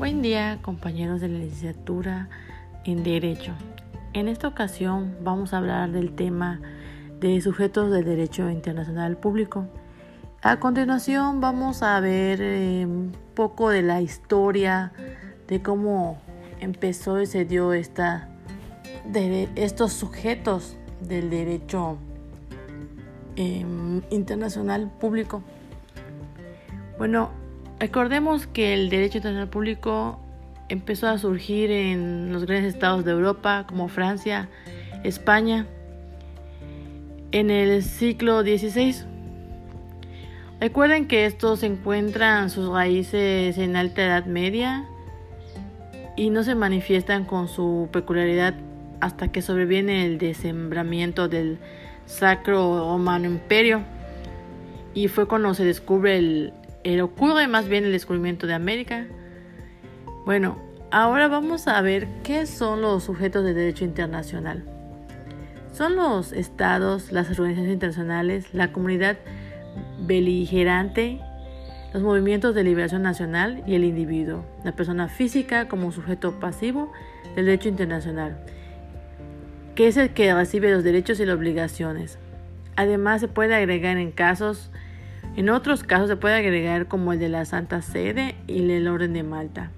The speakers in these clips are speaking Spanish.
Buen día compañeros de la licenciatura en Derecho. En esta ocasión vamos a hablar del tema de sujetos del derecho internacional público. A continuación vamos a ver eh, un poco de la historia de cómo empezó y se dio esta, de estos sujetos del derecho em, internacional público. Bueno, recordemos que el derecho internacional público empezó a surgir en los grandes estados de Europa como Francia, España, en el siglo XVI. Recuerden que estos encuentran sus raíces en alta edad media y no se manifiestan con su peculiaridad hasta que sobreviene el desembramiento del Sacro Romano Imperio y fue cuando se descubre el, ocurre más bien el descubrimiento de América. Bueno, ahora vamos a ver qué son los sujetos de derecho internacional. Son los estados, las organizaciones internacionales, la comunidad beligerante, los movimientos de liberación nacional y el individuo, la persona física como sujeto pasivo del derecho internacional, que es el que recibe los derechos y las obligaciones. Además, se puede agregar en casos, en otros casos se puede agregar como el de la Santa Sede y el Orden de Malta.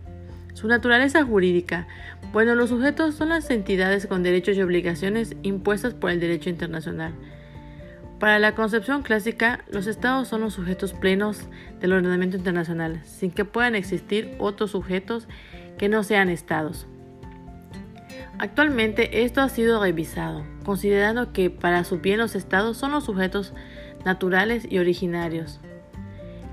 Su naturaleza jurídica. Bueno, los sujetos son las entidades con derechos y obligaciones impuestas por el derecho internacional. Para la concepción clásica, los estados son los sujetos plenos del ordenamiento internacional, sin que puedan existir otros sujetos que no sean estados. Actualmente esto ha sido revisado, considerando que para su bien los estados son los sujetos naturales y originarios.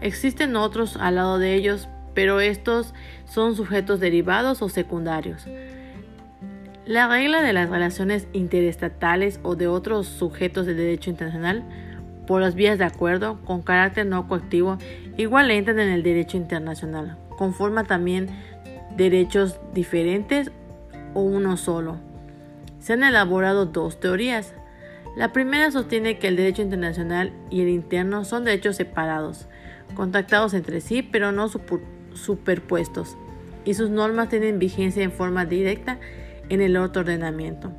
Existen otros al lado de ellos, pero estos son sujetos derivados o secundarios. La regla de las relaciones interestatales o de otros sujetos del derecho internacional por las vías de acuerdo con carácter no coactivo igual entran en el derecho internacional. Conforma también derechos diferentes o uno solo. Se han elaborado dos teorías. La primera sostiene que el derecho internacional y el interno son derechos separados, contactados entre sí pero no superpuestos, y sus normas tienen vigencia en forma directa en el otro ordenamiento.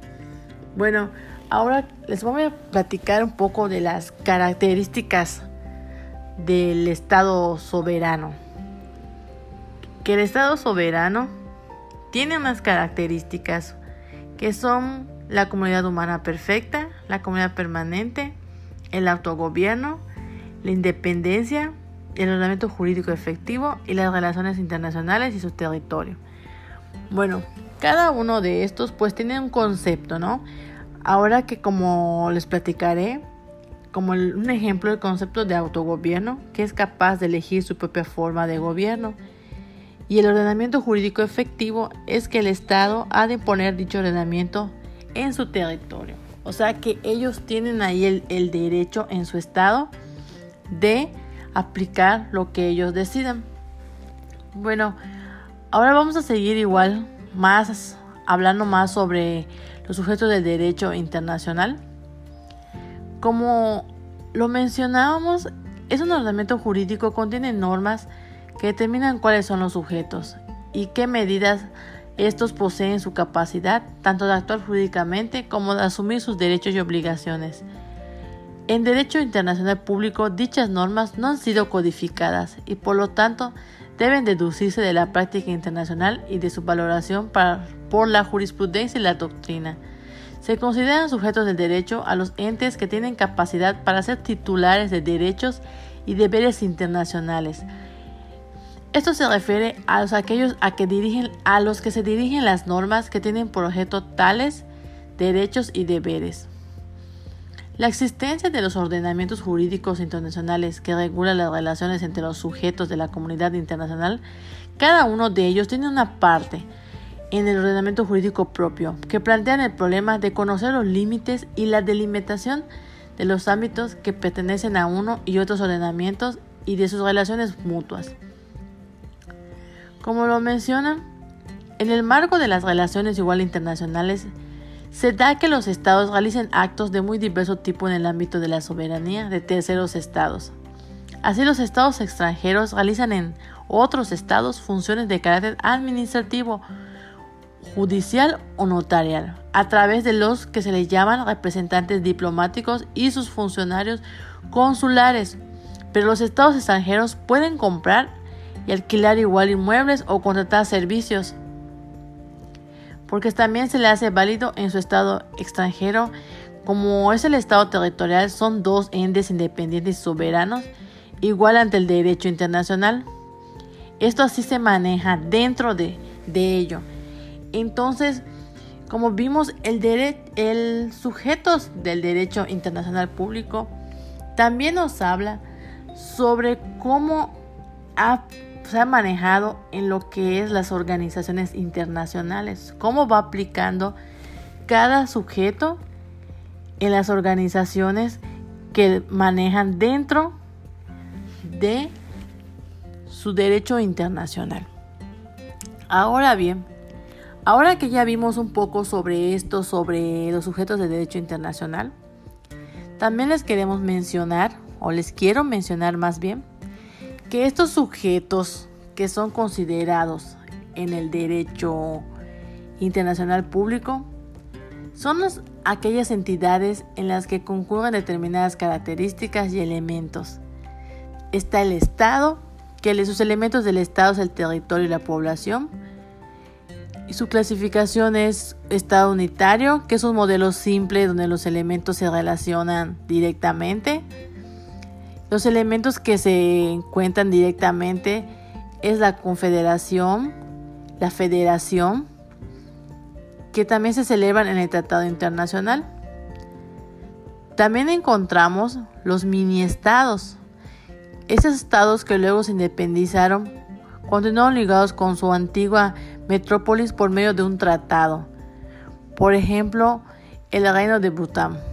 Bueno, ahora les voy a platicar un poco de las características del Estado soberano. Que el Estado soberano tiene unas características que son la comunidad humana perfecta, la comunidad permanente, el autogobierno, la independencia, el ordenamiento jurídico efectivo y las relaciones internacionales y su territorio. Bueno, cada uno de estos pues tiene un concepto, ¿no? Ahora que como les platicaré, como un ejemplo del concepto de autogobierno, que es capaz de elegir su propia forma de gobierno. Y el ordenamiento jurídico efectivo es que el Estado ha de poner dicho ordenamiento en su territorio. O sea que ellos tienen ahí el, el derecho en su Estado de aplicar lo que ellos decidan. Bueno, ahora vamos a seguir igual más hablando más sobre los sujetos del derecho internacional. Como lo mencionábamos, es un ordenamiento jurídico contiene normas que determinan cuáles son los sujetos y qué medidas estos poseen su capacidad tanto de actuar jurídicamente como de asumir sus derechos y obligaciones. En derecho internacional público dichas normas no han sido codificadas y por lo tanto deben deducirse de la práctica internacional y de su valoración por la jurisprudencia y la doctrina. Se consideran sujetos del derecho a los entes que tienen capacidad para ser titulares de derechos y deberes internacionales. Esto se refiere a los, aquellos a, a los que se dirigen las normas que tienen por objeto tales derechos y deberes. La existencia de los ordenamientos jurídicos internacionales que regulan las relaciones entre los sujetos de la comunidad internacional, cada uno de ellos tiene una parte en el ordenamiento jurídico propio que plantean el problema de conocer los límites y la delimitación de los ámbitos que pertenecen a uno y otros ordenamientos y de sus relaciones mutuas. Como lo mencionan, en el marco de las relaciones igual internacionales, se da que los estados realicen actos de muy diverso tipo en el ámbito de la soberanía de terceros estados. Así los estados extranjeros realizan en otros estados funciones de carácter administrativo, judicial o notarial, a través de los que se les llaman representantes diplomáticos y sus funcionarios consulares. Pero los estados extranjeros pueden comprar y alquilar igual inmuebles o contratar servicios, porque también se le hace válido en su estado extranjero. Como es el estado territorial, son dos entes independientes y soberanos, igual ante el derecho internacional. Esto así se maneja dentro de, de ello. Entonces, como vimos, el, el sujetos del derecho internacional público también nos habla sobre cómo se ha manejado en lo que es las organizaciones internacionales, cómo va aplicando cada sujeto en las organizaciones que manejan dentro de su derecho internacional. Ahora bien, Ahora que ya vimos un poco sobre esto, sobre los sujetos de derecho internacional, también les queremos mencionar, o les quiero mencionar más bien, que estos sujetos que son considerados en el derecho internacional público son aquellas entidades en las que concurren determinadas características y elementos. Está el Estado, que sus elementos del Estado es el territorio y la población, su clasificación es estado unitario, que es un modelo simple donde los elementos se relacionan directamente. Los elementos que se encuentran directamente es la confederación, la federación, que también se celebran en el Tratado Internacional. También encontramos los mini estados, esos estados que luego se independizaron continuaron ligados con su antigua metrópolis por medio de un tratado. Por ejemplo, el reino de Bután.